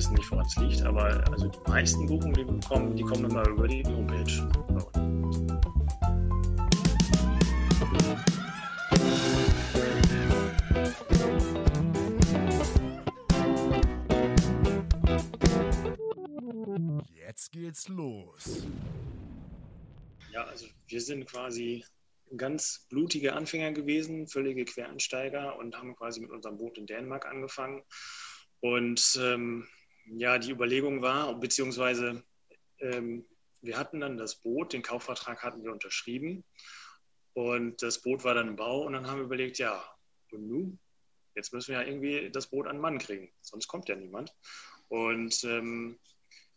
wissen nicht, woran es liegt, aber also die meisten Buchungen, die wir bekommen, die kommen immer über die Homepage. Jetzt geht's los. Ja, also wir sind quasi ganz blutige Anfänger gewesen, völlige Quereinsteiger und haben quasi mit unserem Boot in Dänemark angefangen und ähm, ja, die Überlegung war, beziehungsweise ähm, wir hatten dann das Boot, den Kaufvertrag hatten wir unterschrieben und das Boot war dann im Bau und dann haben wir überlegt, ja, und nun? Jetzt müssen wir ja irgendwie das Boot an Mann kriegen, sonst kommt ja niemand. Und ähm,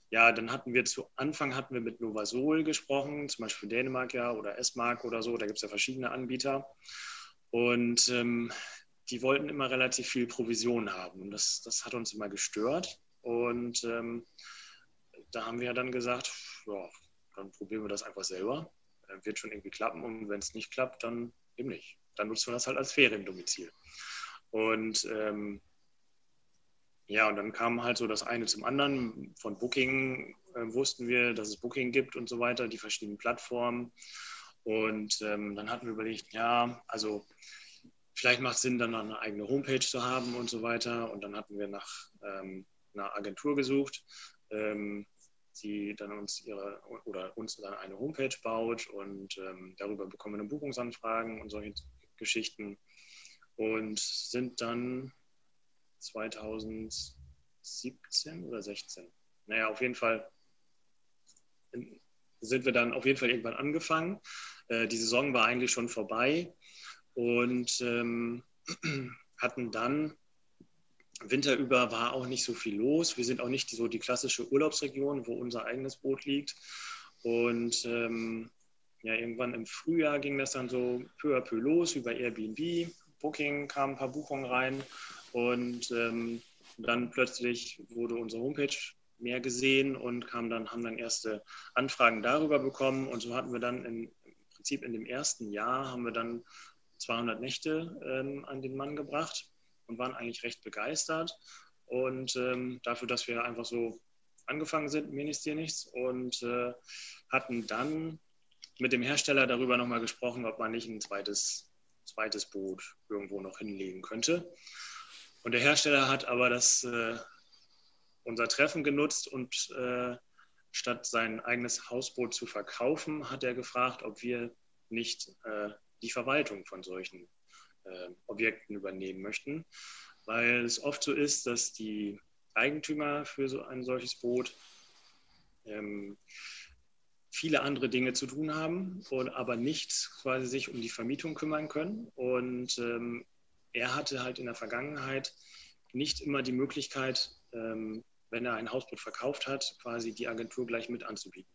ja, dann hatten wir zu Anfang hatten wir mit Novasol gesprochen, zum Beispiel Dänemark ja oder S-Mark oder so, da gibt es ja verschiedene Anbieter. Und ähm, die wollten immer relativ viel Provision haben. Und das, das hat uns immer gestört. Und ähm, da haben wir dann gesagt, ja, dann probieren wir das einfach selber. Äh, wird schon irgendwie klappen. Und wenn es nicht klappt, dann eben nicht. Dann nutzen wir das halt als Feriendomizil. Und ähm, ja, und dann kam halt so das eine zum anderen. Von Booking äh, wussten wir, dass es Booking gibt und so weiter, die verschiedenen Plattformen. Und ähm, dann hatten wir überlegt, ja, also vielleicht macht es Sinn, dann eine eigene Homepage zu haben und so weiter. Und dann hatten wir nach ähm, einer Agentur gesucht, ähm, die dann uns ihre oder uns dann eine Homepage baut und ähm, darüber bekommen wir Buchungsanfragen und solche Geschichten. Und sind dann 2017 oder 16. Naja, auf jeden Fall sind wir dann auf jeden Fall irgendwann angefangen. Äh, die Saison war eigentlich schon vorbei und ähm, hatten dann Winter über war auch nicht so viel los. Wir sind auch nicht so die klassische Urlaubsregion, wo unser eigenes Boot liegt. Und ähm, ja, irgendwann im Frühjahr ging das dann so peu à peu los über Airbnb. Booking kamen ein paar Buchungen rein und ähm, dann plötzlich wurde unsere Homepage mehr gesehen und kam dann, haben dann erste Anfragen darüber bekommen. Und so hatten wir dann im Prinzip in dem ersten Jahr haben wir dann 200 Nächte ähm, an den Mann gebracht und waren eigentlich recht begeistert. Und ähm, dafür, dass wir einfach so angefangen sind, mir nichts, dir nichts, und äh, hatten dann mit dem Hersteller darüber nochmal gesprochen, ob man nicht ein zweites, zweites Boot irgendwo noch hinlegen könnte. Und der Hersteller hat aber das, äh, unser Treffen genutzt und äh, statt sein eigenes Hausboot zu verkaufen, hat er gefragt, ob wir nicht äh, die Verwaltung von solchen äh, Objekten übernehmen möchten, weil es oft so ist, dass die Eigentümer für so ein solches Boot ähm, viele andere Dinge zu tun haben, und aber nicht quasi sich um die Vermietung kümmern können. Und ähm, er hatte halt in der Vergangenheit nicht immer die Möglichkeit, ähm, wenn er ein Hausboot verkauft hat, quasi die Agentur gleich mit anzubieten.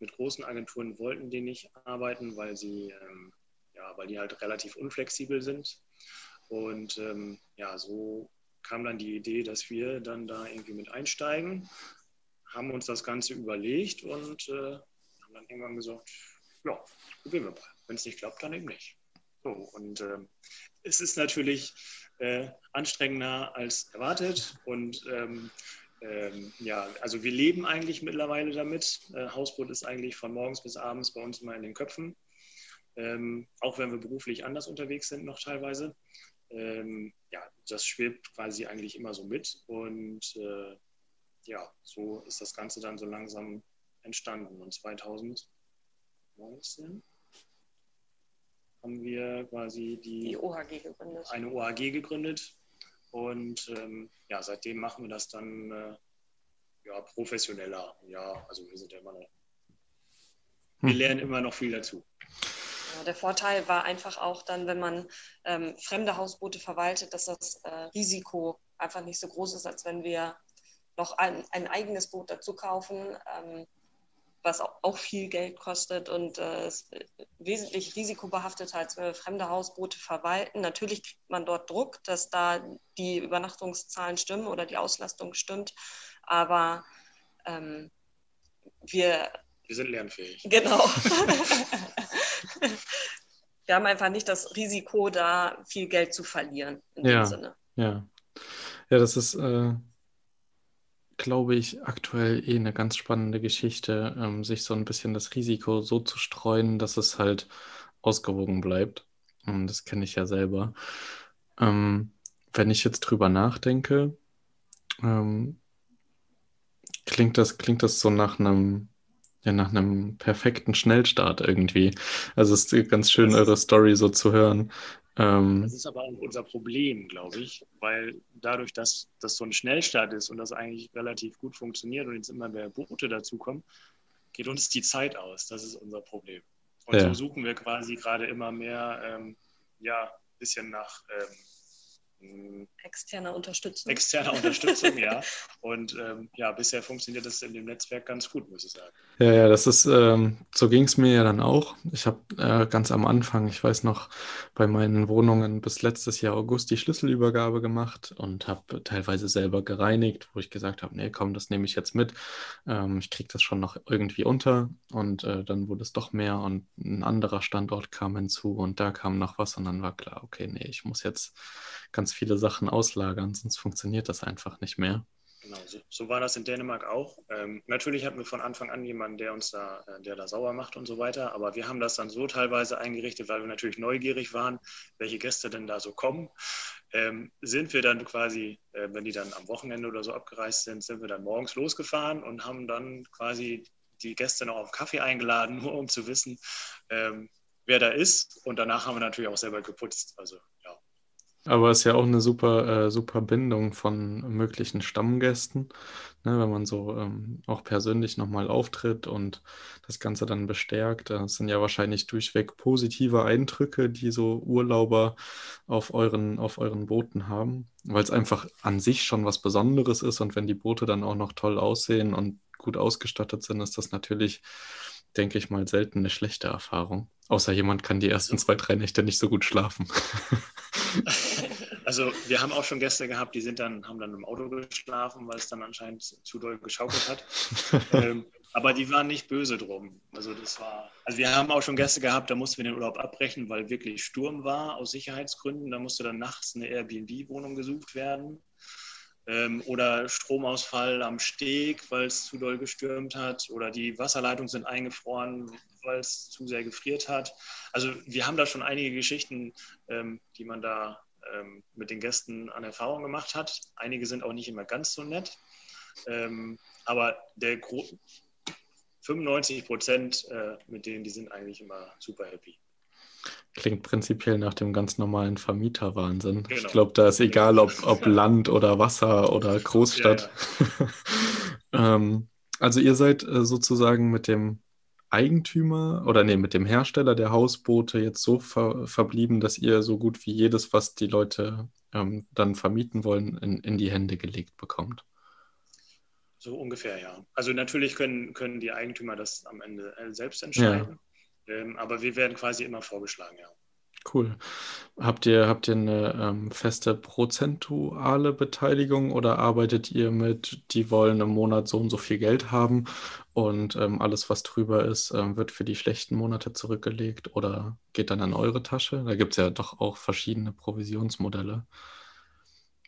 Mit großen Agenturen wollten die nicht arbeiten, weil sie ähm, ja, weil die halt relativ unflexibel sind. Und ähm, ja, so kam dann die Idee, dass wir dann da irgendwie mit einsteigen, haben uns das Ganze überlegt und äh, haben dann irgendwann gesagt, ja, probieren wir mal. Wenn es nicht klappt, dann eben nicht. So, und äh, es ist natürlich äh, anstrengender als erwartet und ähm, ähm, ja, also wir leben eigentlich mittlerweile damit. Äh, Hausboot ist eigentlich von morgens bis abends bei uns immer in den Köpfen ähm, auch wenn wir beruflich anders unterwegs sind noch teilweise. Ähm, ja, das schwebt quasi eigentlich immer so mit und äh, ja, so ist das Ganze dann so langsam entstanden. Und 2019 haben wir quasi die, die OHG gegründet. eine OHG gegründet. Und ähm, ja, seitdem machen wir das dann äh, ja, professioneller. Ja, also wir sind ja immer noch, wir Hm. lernen immer noch viel dazu. Ja, der Vorteil war einfach auch dann, wenn man ähm, fremde Hausboote verwaltet, dass das äh, Risiko einfach nicht so groß ist, als wenn wir noch ein, ein eigenes Boot dazu kaufen, ähm, was auch, auch viel Geld kostet und äh, ist wesentlich risikobehafteter, als wenn wir fremde Hausboote verwalten. Natürlich kriegt man dort Druck, dass da die Übernachtungszahlen stimmen oder die Auslastung stimmt, aber ähm, wir Wir sind lernfähig. Genau. Wir haben einfach nicht das Risiko, da viel Geld zu verlieren in Ja. dem Sinne. Ja. Ja, das ist, äh, glaube ich, aktuell eh eine ganz spannende Geschichte, ähm, sich so ein bisschen das Risiko so zu streuen, dass es halt ausgewogen bleibt. Und das kenne ich ja selber. Ähm, wenn ich jetzt drüber nachdenke, ähm, klingt das, klingt das so nach einem, ja, nach einem perfekten Schnellstart irgendwie. Also es ist ganz schön, eure Story so zu hören. Ähm, Das ist aber auch unser Problem, glaube ich, weil dadurch, dass das so ein Schnellstart ist und das eigentlich relativ gut funktioniert und jetzt immer mehr Boote dazukommen, geht uns die Zeit aus. Das ist unser Problem. Und Ja. so suchen wir quasi gerade immer mehr, ähm, ja, ein bisschen nach ähm, Externe Unterstützung. externer Unterstützung, ja. Und ähm, ja, bisher funktioniert das in dem Netzwerk ganz gut, muss ich sagen. Ja, ja, das ist, ähm, so ging es mir ja dann auch. Ich habe äh, ganz am Anfang, ich weiß noch, bei meinen Wohnungen bis letztes Jahr August die Schlüsselübergabe gemacht und habe teilweise selber gereinigt, wo ich gesagt habe, nee, komm, das nehme ich jetzt mit. Ähm, ich kriege das schon noch irgendwie unter und äh, dann wurde es doch mehr und ein anderer Standort kam hinzu und da kam noch was und dann war klar, okay, nee, ich muss jetzt ganz viele Sachen auslagern, sonst funktioniert das einfach nicht mehr. Genau, so, so war das in Dänemark auch. Ähm, natürlich hatten wir von Anfang an jemanden, der uns da, äh, der da sauer macht und so weiter, aber wir haben das dann so teilweise eingerichtet, weil wir natürlich neugierig waren, welche Gäste denn da so kommen. Ähm, sind wir dann quasi, äh, wenn die dann am Wochenende oder so abgereist sind, sind wir dann morgens losgefahren und haben dann quasi die Gäste noch auf Kaffee eingeladen, nur um zu wissen, ähm, wer da ist. Und danach haben wir natürlich auch selber geputzt. Also Aber es ist ja auch eine super, äh, super Bindung von möglichen Stammgästen, ne, wenn man so ähm, auch persönlich nochmal auftritt und das Ganze dann bestärkt. Das sind ja wahrscheinlich durchweg positive Eindrücke, die so Urlauber auf euren, auf euren Booten haben, weil es einfach an sich schon was Besonderes ist und wenn die Boote dann auch noch toll aussehen und gut ausgestattet sind, ist das natürlich, denke ich mal, selten eine schlechte Erfahrung. Außer jemand kann die ersten zwei, drei Nächte nicht so gut schlafen. Also wir haben auch schon Gäste gehabt, die sind dann, haben dann im Auto geschlafen, weil es dann anscheinend zu doll geschaukelt hat. ähm, aber die waren nicht böse drum. Also das war, also wir haben auch schon Gäste gehabt, da mussten wir den Urlaub abbrechen, weil wirklich Sturm war aus Sicherheitsgründen. Da musste dann nachts eine Airbnb-Wohnung gesucht werden. Ähm, oder Stromausfall am Steg, weil es zu doll gestürmt hat. Oder die Wasserleitungen sind eingefroren, weil es zu sehr gefriert hat. Also wir haben da schon einige Geschichten, ähm, die man da ähm, mit den Gästen an Erfahrung gemacht hat. Einige sind auch nicht immer ganz so nett. Ähm, aber der Gro 95 Prozent äh, mit denen, die sind eigentlich immer super happy. Klingt prinzipiell nach dem ganz normalen Vermieterwahnsinn. Ich Genau. glaube, da ist egal, ob, ob Land oder Wasser oder Großstadt. ähm, also ihr seid äh, sozusagen mit dem Eigentümer oder nee, mit dem Hersteller der Hausboote jetzt so ver verblieben, dass ihr so gut wie jedes, was die Leute ähm, dann vermieten wollen, in, in die Hände gelegt bekommt. So ungefähr, ja. Also natürlich können, können die Eigentümer das am Ende äh, selbst entscheiden. Ähm, aber wir werden quasi immer vorgeschlagen, ja. Cool. Habt ihr, habt ihr eine ähm, feste prozentuale Beteiligung oder arbeitet ihr mit, die wollen im Monat so und so viel Geld haben und ähm, alles, was drüber ist, ähm, wird für die schlechten Monate zurückgelegt oder geht dann an eure Tasche? Da gibt es ja doch auch verschiedene Provisionsmodelle.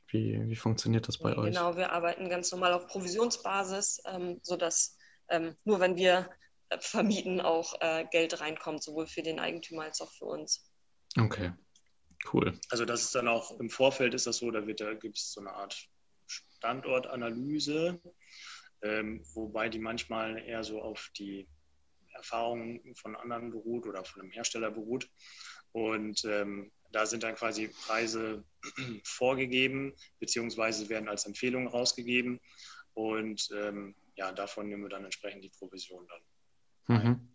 Wie, wie funktioniert das bei Nee, euch? Genau, wir arbeiten ganz normal auf Provisionsbasis, ähm, sodass ähm, nur wenn wir vermieten, auch äh, Geld reinkommt, sowohl für den Eigentümer als auch für uns. Okay, cool. Also das ist dann auch im Vorfeld ist das so, da, wird, da gibt es so eine Art Standortanalyse. ähm, wobei die manchmal eher so auf die Erfahrungen von anderen beruht oder von einem Hersteller beruht. Und ähm, da sind dann quasi Preise vorgegeben, beziehungsweise werden als Empfehlungen rausgegeben. Und ähm, ja, davon nehmen wir dann entsprechend die Provision dann. Mhm.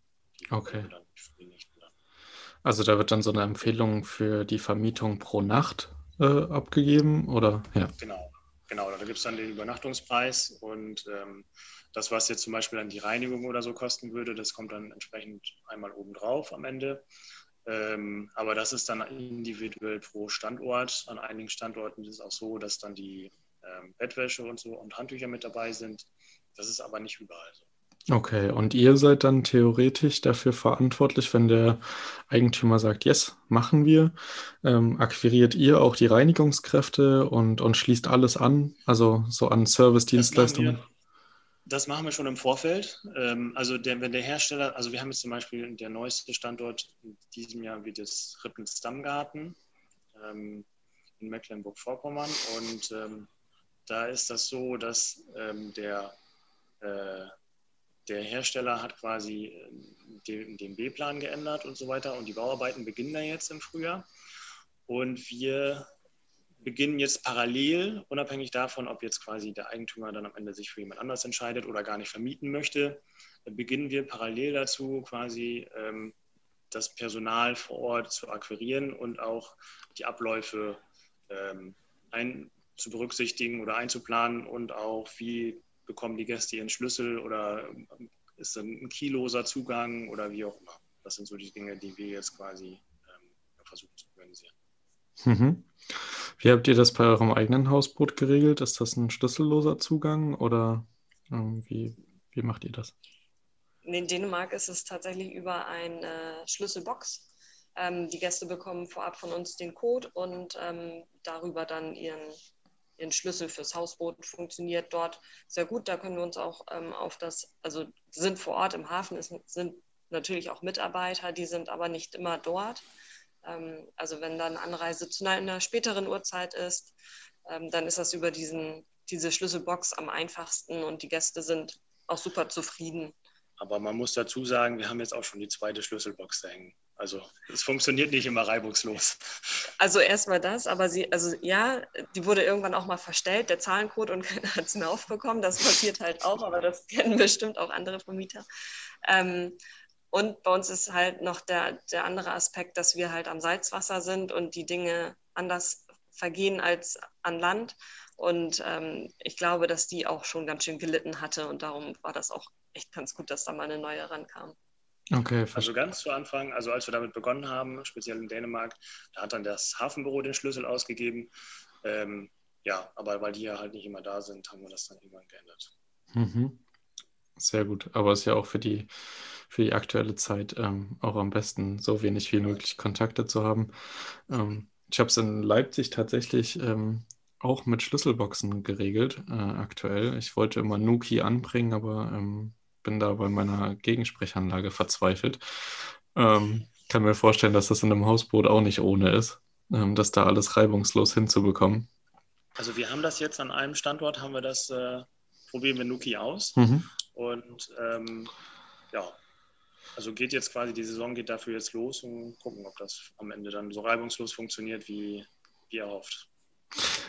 Okay. Also da wird dann so eine Empfehlung für die Vermietung pro Nacht äh, abgegeben, oder? Ja. Genau, genau. Da gibt es dann den Übernachtungspreis und ähm, das, was jetzt zum Beispiel dann die Reinigung oder so kosten würde, das kommt dann entsprechend einmal obendrauf am Ende. Ähm, aber das ist dann individuell pro Standort. An einigen Standorten ist es auch so, dass dann die ähm, Bettwäsche und so und Handtücher mit dabei sind. Das ist aber nicht überall so. Okay, und ihr seid dann theoretisch dafür verantwortlich, wenn der Eigentümer sagt, yes, machen wir, ähm, akquiriert ihr auch die Reinigungskräfte und, und schließt alles an, also so an Service-Dienstleistungen? Das machen wir schon im Vorfeld. Ähm, also der, wenn der Hersteller, also wir haben jetzt zum Beispiel der neueste Standort in diesem Jahr wie das Rippens Stammgarten ähm, in Mecklenburg-Vorpommern und ähm, da ist das so, dass der äh, der Hersteller hat quasi äh, den, den B-Plan geändert und so weiter und die Bauarbeiten beginnen da jetzt im Frühjahr. Und wir beginnen jetzt parallel, unabhängig davon, ob jetzt quasi der Eigentümer dann am Ende sich für jemand anders entscheidet oder gar nicht vermieten möchte, beginnen wir parallel dazu quasi ähm, das Personal vor Ort zu akquirieren und auch die Abläufe ähm, ein, zu berücksichtigen oder einzuplanen und auch wie bekommen die Gäste ihren Schlüssel oder ist dann ein kiloser Zugang oder wie auch immer. Das sind so die Dinge, die wir jetzt quasi ähm, versuchen zu organisieren. Mhm. Wie habt ihr das bei eurem eigenen Hausboot geregelt? Ist das ein schlüsselloser Zugang oder ähm, wie, wie macht ihr das? In Dänemark ist es tatsächlich über eine Schlüsselbox. Ähm, die Gäste bekommen vorab von uns den Code und ähm, darüber dann ihren ihren Schlüssel fürs Hausboot funktioniert dort sehr gut. Da können wir uns auch ähm, auf das, also sind vor Ort im Hafen, es sind natürlich auch Mitarbeiter, die sind aber nicht immer dort. Ähm, also wenn dann Anreise zu einer späteren Uhrzeit ist, ähm, dann ist das über diesen, diese Schlüsselbox am einfachsten und die Gäste sind auch super zufrieden. Aber man muss dazu sagen, wir haben jetzt auch schon die zweite Schlüsselbox da hängen. Also es funktioniert nicht immer reibungslos. Also erstmal das, aber sie, also ja, die wurde irgendwann auch mal verstellt, der Zahlencode und keiner hat es mehr aufbekommen. Das passiert halt auch, aber das kennen bestimmt auch andere Vermieter. Ähm, und bei uns ist halt noch der, der andere Aspekt, dass wir halt am Salzwasser sind und die Dinge anders vergehen als an Land. Und ähm, ich glaube, dass die auch schon ganz schön gelitten hatte und darum war das auch echt ganz gut, dass da mal eine neue rankam. Okay, also ganz zu Anfang, also als wir damit begonnen haben, speziell in Dänemark, da hat dann das Hafenbüro den Schlüssel ausgegeben. Ähm, ja, aber weil die ja halt nicht immer da sind, haben wir das dann irgendwann geändert. Mhm. Sehr gut. Aber es ist ja auch für die, für die aktuelle Zeit ähm, auch am besten, so wenig wie möglich Kontakte zu haben. Ähm, ich habe es in Leipzig tatsächlich ähm, auch mit Schlüsselboxen geregelt, äh, aktuell. Ich wollte immer Nuki anbringen, aber ähm, bin da bei meiner Gegensprechanlage verzweifelt. Ähm, kann mir vorstellen, dass das in einem Hausboot auch nicht ohne ist, ähm, das da alles reibungslos hinzubekommen. Also wir haben das jetzt an einem Standort, haben wir das, äh, probieren wir Nuki aus. Mhm. Und ähm, ja, also geht jetzt quasi, die Saison geht dafür jetzt los und gucken, ob das am Ende dann so reibungslos funktioniert, wie, wie erhofft.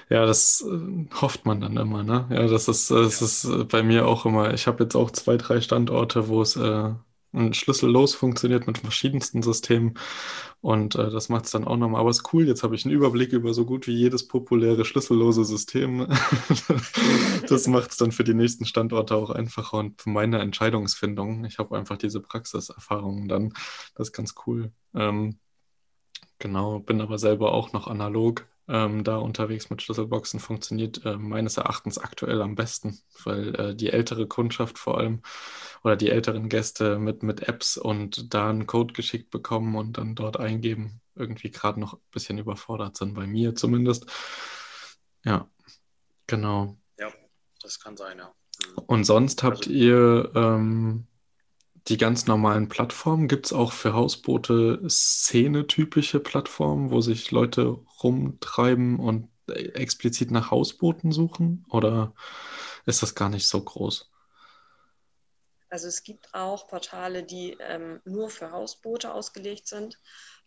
Ja, das äh, hofft man dann immer, ne? Ja, das ist, das ist äh, bei mir auch immer. Ich habe jetzt auch zwei, drei Standorte, wo es äh, schlüssellos funktioniert mit verschiedensten Systemen. Und äh, das macht es dann auch nochmal. Aber es ist cool, jetzt habe ich einen Überblick über so gut wie jedes populäre schlüssellose System. das macht es dann für die nächsten Standorte auch einfacher und für meine Entscheidungsfindung. Ich habe einfach diese Praxiserfahrungen dann. Das ist ganz cool. Ähm, genau, bin aber selber auch noch analog ähm, da unterwegs mit Schlüsselboxen funktioniert äh, meines Erachtens aktuell am besten, weil äh, die ältere Kundschaft vor allem oder die älteren Gäste mit, mit Apps und da einen Code geschickt bekommen und dann dort eingeben, irgendwie gerade noch ein bisschen überfordert sind, bei mir zumindest. Ja, genau. Ja, das kann sein, ja. Mhm. Und sonst habt also, ihr ähm, die ganz normalen Plattformen? Gibt es auch für Hausboote szenetypische Plattformen, wo sich Leute rumtreiben und explizit nach Hausbooten suchen? Oder ist das gar nicht so groß? Also es gibt auch Portale, die ähm, nur für Hausboote ausgelegt sind.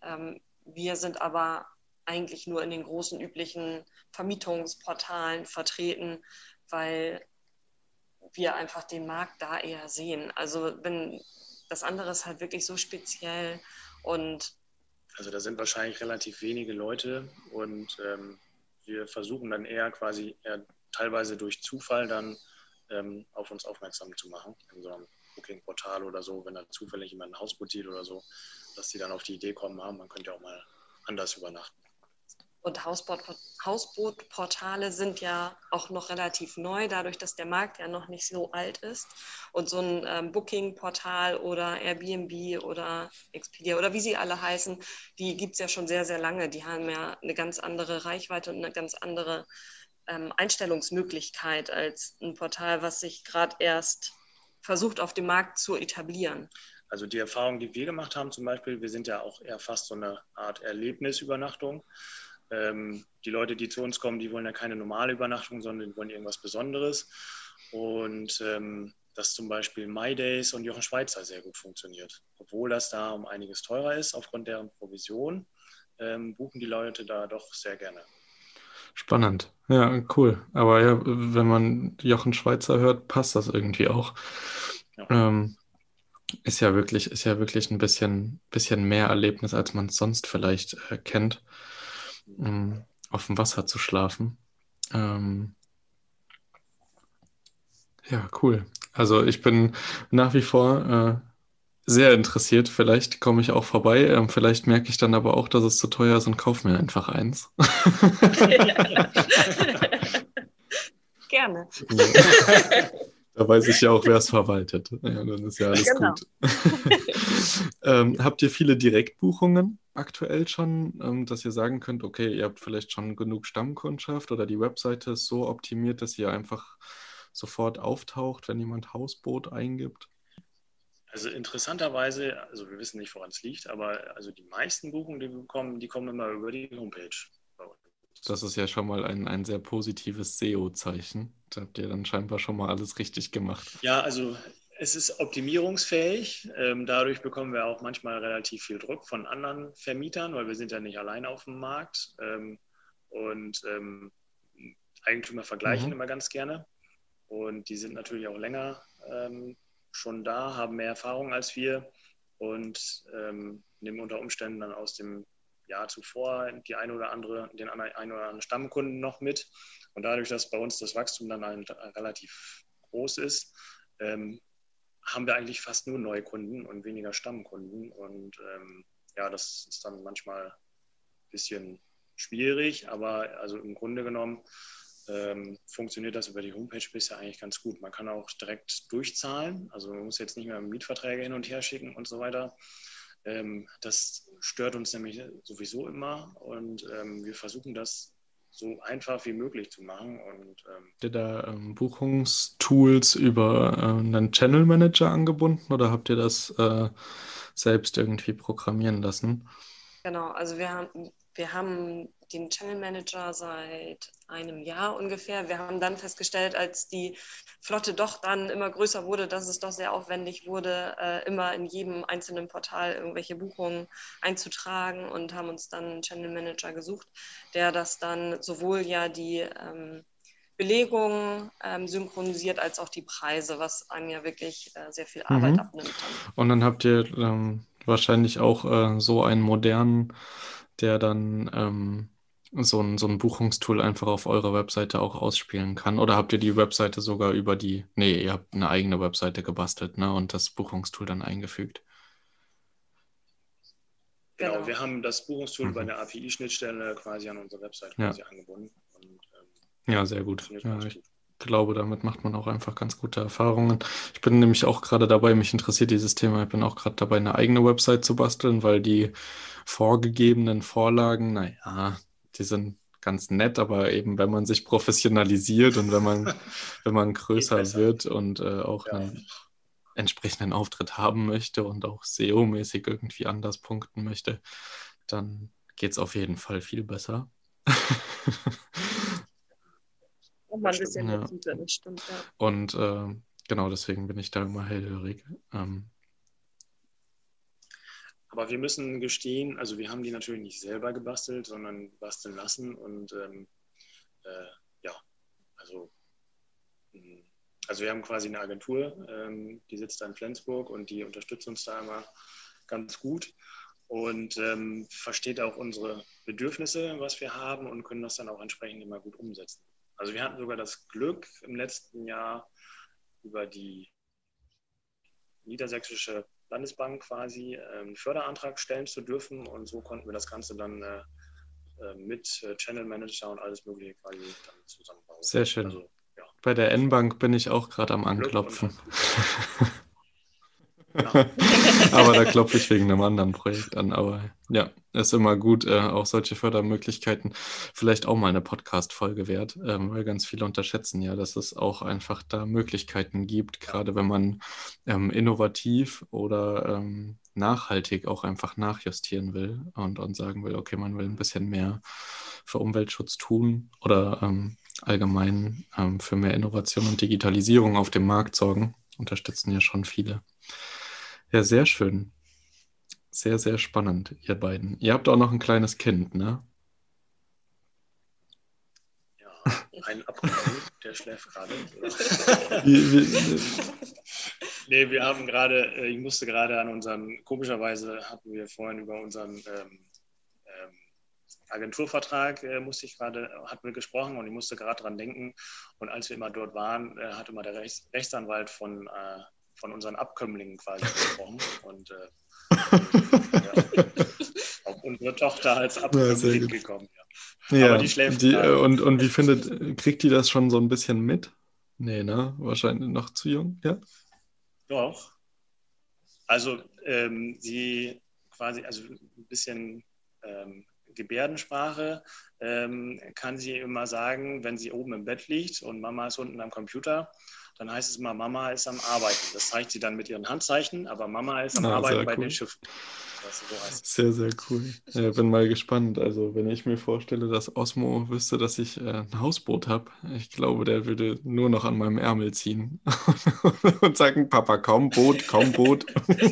Ähm, wir sind aber eigentlich nur in den großen üblichen Vermietungsportalen vertreten, weil wir einfach den Markt da eher sehen. Also wenn das andere ist halt wirklich so speziell und also da sind wahrscheinlich relativ wenige Leute und ähm, wir versuchen dann eher quasi eher teilweise durch Zufall dann ähm, auf uns aufmerksam zu machen, in so einem Booking-Portal oder so, wenn da zufällig jemand ein Hausboot sieht oder so, dass die dann auf die Idee kommen haben, man könnte ja auch mal anders übernachten. Und Hausboot, Hausbootportale sind ja auch noch relativ neu, dadurch, dass der Markt ja noch nicht so alt ist. Und so ein ähm, Booking-Portal oder Airbnb oder Expedia oder wie sie alle heißen, die gibt es ja schon sehr, sehr lange. Die haben ja eine ganz andere Reichweite und eine ganz andere ähm, Einstellungsmöglichkeit als ein Portal, was sich gerade erst versucht auf dem Markt zu etablieren. Also die Erfahrung, die wir gemacht haben zum Beispiel, wir sind ja auch eher fast so eine Art Erlebnisübernachtung. Ähm, die Leute, die zu uns kommen, die wollen ja keine normale Übernachtung, sondern die wollen irgendwas Besonderes. Und ähm, dass zum Beispiel MyDays und Jochen Schweizer sehr gut funktioniert. Obwohl das da um einiges teurer ist, aufgrund deren Provision, ähm, buchen die Leute da doch sehr gerne. Spannend. Ja, cool. Aber ja, wenn man Jochen Schweizer hört, passt das irgendwie auch. Ja. Ähm, ist ja wirklich, ist ja wirklich ein bisschen, bisschen mehr Erlebnis, als man es sonst vielleicht äh, kennt, ähm, auf dem Wasser zu schlafen. Ähm, ja, cool. Also ich bin nach wie vor äh, sehr interessiert. Vielleicht komme ich auch vorbei. Ähm, vielleicht merke ich dann aber auch, dass es zu teuer ist und kaufe mir einfach eins. Gerne. Da weiß ich ja auch, wer es verwaltet. Ja, dann ist ja alles genau. gut. ähm, habt ihr viele Direktbuchungen aktuell schon, ähm, dass ihr sagen könnt, okay, ihr habt vielleicht schon genug Stammkundschaft oder die Webseite ist so optimiert, dass ihr einfach sofort auftaucht, wenn jemand Hausboot eingibt? Also interessanterweise, also wir wissen nicht, woran es liegt, aber also die meisten Buchungen, die wir bekommen, die kommen immer über die Homepage. Das ist ja schon mal ein, ein sehr positives SEO-Zeichen. Da habt ihr dann scheinbar schon mal alles richtig gemacht. Ja, also es ist optimierungsfähig. Ähm, dadurch bekommen wir auch manchmal relativ viel Druck von anderen Vermietern, weil wir sind ja nicht allein auf dem Markt. Ähm, und ähm, Eigentümer vergleichen mhm. immer ganz gerne. Und die sind natürlich auch länger ähm, schon da, haben mehr Erfahrung als wir und nehmen unter Umständen dann aus dem Jahr zuvor die eine oder andere, den einen oder anderen Stammkunden noch mit. Und dadurch, dass bei uns das Wachstum dann ein, relativ groß ist, ähm, haben wir eigentlich fast nur Neukunden und weniger Stammkunden. Und ähm, ja, das ist dann manchmal ein bisschen schwierig, aber also im Grunde genommen ähm, funktioniert das über die Homepage bisher eigentlich ganz gut. Man kann auch direkt durchzahlen, also man muss jetzt nicht mehr Mietverträge hin und her schicken und so weiter. Ähm, das stört uns nämlich sowieso immer und ähm, wir versuchen das so einfach wie möglich zu machen. Und, ähm, habt ihr da ähm, Buchungstools über äh, einen Channel Manager angebunden oder habt ihr das äh, selbst irgendwie programmieren lassen? Genau, also wir haben, wir haben den Channel Manager seit einem Jahr ungefähr. Wir haben dann festgestellt, als die Flotte doch dann immer größer wurde, dass es doch sehr aufwendig wurde, äh, immer in jedem einzelnen Portal irgendwelche Buchungen einzutragen und haben uns dann einen Channel Manager gesucht, der das dann sowohl ja die ähm, Belegung ähm, synchronisiert als auch die Preise, was einem ja wirklich äh, sehr viel Arbeit mhm. abnimmt. Und dann habt ihr ähm, wahrscheinlich auch äh, so einen modernen, der dann ähm, so ein, so ein Buchungstool einfach auf eurer Webseite auch ausspielen kann? Oder habt ihr die Webseite sogar über die, nee, ihr habt eine eigene Webseite gebastelt ne, und das Buchungstool dann eingefügt? Genau, genau. wir haben das Buchungstool mhm. über eine API-Schnittstelle quasi an unsere Webseite ja. quasi angebunden. Und, ähm, ja, sehr gut. Ja, ich gut. glaube, damit macht man auch einfach ganz gute Erfahrungen. Ich bin nämlich auch gerade dabei, mich interessiert dieses Thema, ich bin auch gerade dabei, eine eigene Website zu basteln, weil die vorgegebenen Vorlagen, naja, die sind ganz nett, aber eben wenn man sich professionalisiert und wenn man, wenn man größer wird und äh, auch ja. einen entsprechenden Auftritt haben möchte und auch SEO-mäßig irgendwie anders punkten möchte, dann geht es auf jeden Fall viel besser. Und mal ein bisschen ja. stimmt, ja. Und äh, genau deswegen bin ich da immer hellhörig. Ähm, aber wir müssen gestehen, also wir haben die natürlich nicht selber gebastelt, sondern basteln lassen. Und ähm, äh, ja, also, mm, also wir haben quasi eine Agentur, ähm, die sitzt da in Flensburg und die unterstützt uns da immer ganz gut und ähm, versteht auch unsere Bedürfnisse, was wir haben und können das dann auch entsprechend immer gut umsetzen. Also wir hatten sogar das Glück im letzten Jahr über die niedersächsische Landesbank quasi ähm, einen Förderantrag stellen zu dürfen. Und so konnten wir das Ganze dann äh, äh, mit äh, Channel Manager und alles Mögliche quasi dann zusammenbauen. Sehr schön. Also, ja. Bei der N-Bank bin ich auch gerade am Anklopfen. aber da klopfe ich wegen einem anderen Projekt an. Aber ja, ist immer gut, äh, auch solche Fördermöglichkeiten. Vielleicht auch mal eine Podcast-Folge wert, ähm, weil ganz viele unterschätzen ja, dass es auch einfach da Möglichkeiten gibt, gerade wenn man ähm, innovativ oder ähm, nachhaltig auch einfach nachjustieren will und, und sagen will, okay, man will ein bisschen mehr für Umweltschutz tun oder ähm, allgemein ähm, für mehr Innovation und Digitalisierung auf dem Markt sorgen. Unterstützen ja schon viele. Ja, sehr schön. Sehr, sehr spannend, ihr beiden. Ihr habt auch noch ein kleines Kind, ne? Ja, ein Abgekommen, der schläft gerade. nee, wir haben gerade, äh, ich musste gerade an unseren, komischerweise hatten wir vorhin über unseren ähm, ähm, Agenturvertrag äh, musste ich gerade, hatten wir gesprochen und ich musste gerade dran denken. Und als wir immer dort waren, äh, hatte immer der Rechts, Rechtsanwalt von äh, von unseren Abkömmlingen quasi gesprochen. Und äh, ja, auf unsere Tochter als Abkömmling ja, gekommen. Ja. ja. Aber die schläft. Die, äh, und, und wie findet, kriegt die das schon so ein bisschen mit? Nee, ne? Wahrscheinlich noch zu jung, ja? Doch. Also ähm, sie quasi, also ein bisschen ähm, Gebärdensprache ähm, kann sie immer sagen, wenn sie oben im Bett liegt und Mama ist unten am Computer, dann heißt es immer, Mama ist am Arbeiten. Das zeigt sie dann mit ihren Handzeichen, aber Mama ist am ah, Arbeiten bei cool. den Schiffen. sehr, sehr cool. Ja, bin mal gespannt. Also, wenn ich mir vorstelle, dass Osmo wüsste, dass ich äh, ein Hausboot habe, ich glaube, der würde nur noch an meinem Ärmel ziehen und sagen: Papa, komm, Boot, komm, Boot.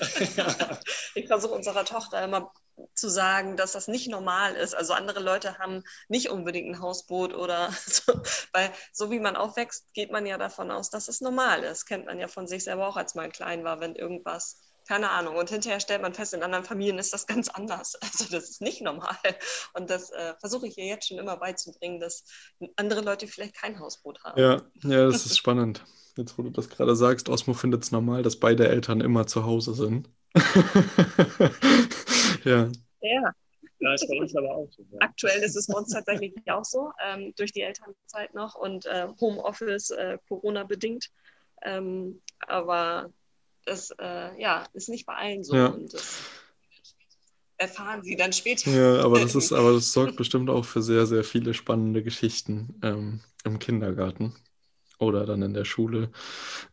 ich versuche unserer Tochter immer zu sagen, dass das nicht normal ist. Also andere Leute haben nicht unbedingt ein Hausboot oder so, weil so wie man aufwächst, geht man ja davon aus, dass es normal ist. Kennt man ja von sich selber auch, als man klein war, wenn irgendwas keine Ahnung. Und hinterher stellt man fest, in anderen Familien ist das ganz anders. Also das ist nicht normal. Und das äh, versuche ich ihr jetzt schon immer beizubringen, dass andere Leute vielleicht kein Hausboot haben. Ja, ja, das ist spannend. Jetzt, wo du das gerade sagst, Osmo findet es normal, dass beide Eltern immer zu Hause sind. ja. Ja. Ja, ist bei uns aber auch so. Ja. Aktuell ist es bei uns tatsächlich auch so, ähm, durch die Elternzeit noch und äh, Homeoffice äh, Corona-bedingt. Ähm, aber das äh, ja, ist nicht bei allen so. Ja. Und das erfahren sie dann später. Ja, aber das, ist, aber das sorgt bestimmt auch für sehr, sehr viele spannende Geschichten ähm, im Kindergarten oder dann in der Schule.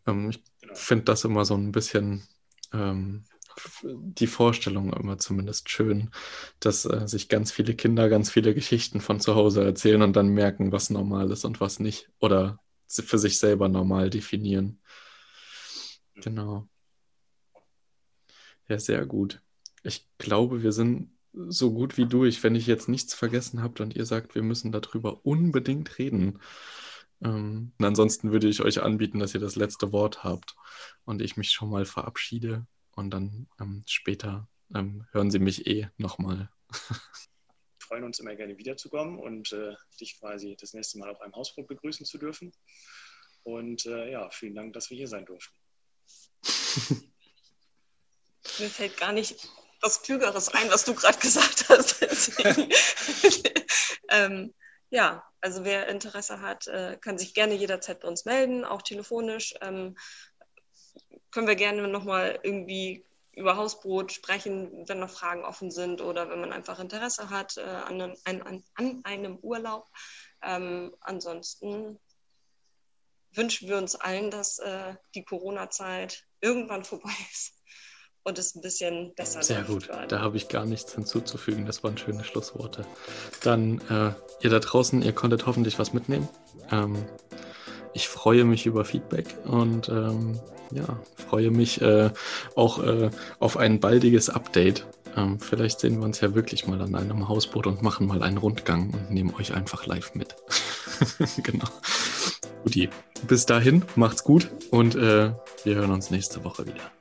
Ähm, ich genau. finde das immer so ein bisschen ähm, die Vorstellung immer zumindest schön, dass äh, sich ganz viele Kinder ganz viele Geschichten von zu Hause erzählen und dann merken, was normal ist und was nicht. Oder für sich selber normal definieren. Genau. Ja, sehr gut. Ich glaube, wir sind so gut wie durch. Wenn ich jetzt nichts vergessen habt und ihr sagt, wir müssen darüber unbedingt reden. Ähm, ansonsten würde ich euch anbieten, dass ihr das letzte Wort habt und ich mich schon mal verabschiede und dann ähm, später ähm, hören Sie mich eh nochmal. Wir freuen uns immer gerne wiederzukommen und äh, dich quasi das nächste Mal auf einem Hausboot begrüßen zu dürfen. Und äh, ja, vielen Dank, dass wir hier sein durften. Mir fällt gar nicht was Klügeres ein, was du gerade gesagt hast. ähm, ja, also wer Interesse hat, äh, kann sich gerne jederzeit bei uns melden, auch telefonisch. Ähm, können wir gerne nochmal irgendwie über Hausbrot sprechen, wenn noch Fragen offen sind oder wenn man einfach Interesse hat äh, an, an, an, einem Urlaub. Ähm, ansonsten wünschen wir uns allen, dass äh, die Corona-Zeit irgendwann vorbei ist und es ein bisschen besser Sehr gut, da habe ich gar nichts hinzuzufügen. Das waren schöne Schlussworte. Dann, äh, ihr da draußen, ihr konntet hoffentlich was mitnehmen. Ähm, ich freue mich über Feedback und ähm, ja, freue mich äh, auch äh, auf ein baldiges Update. Ähm, vielleicht sehen wir uns ja wirklich mal an einem Hausboot und machen mal einen Rundgang und nehmen euch einfach live mit. genau. Guti. Bis dahin, macht's gut und äh, wir hören uns nächste Woche wieder.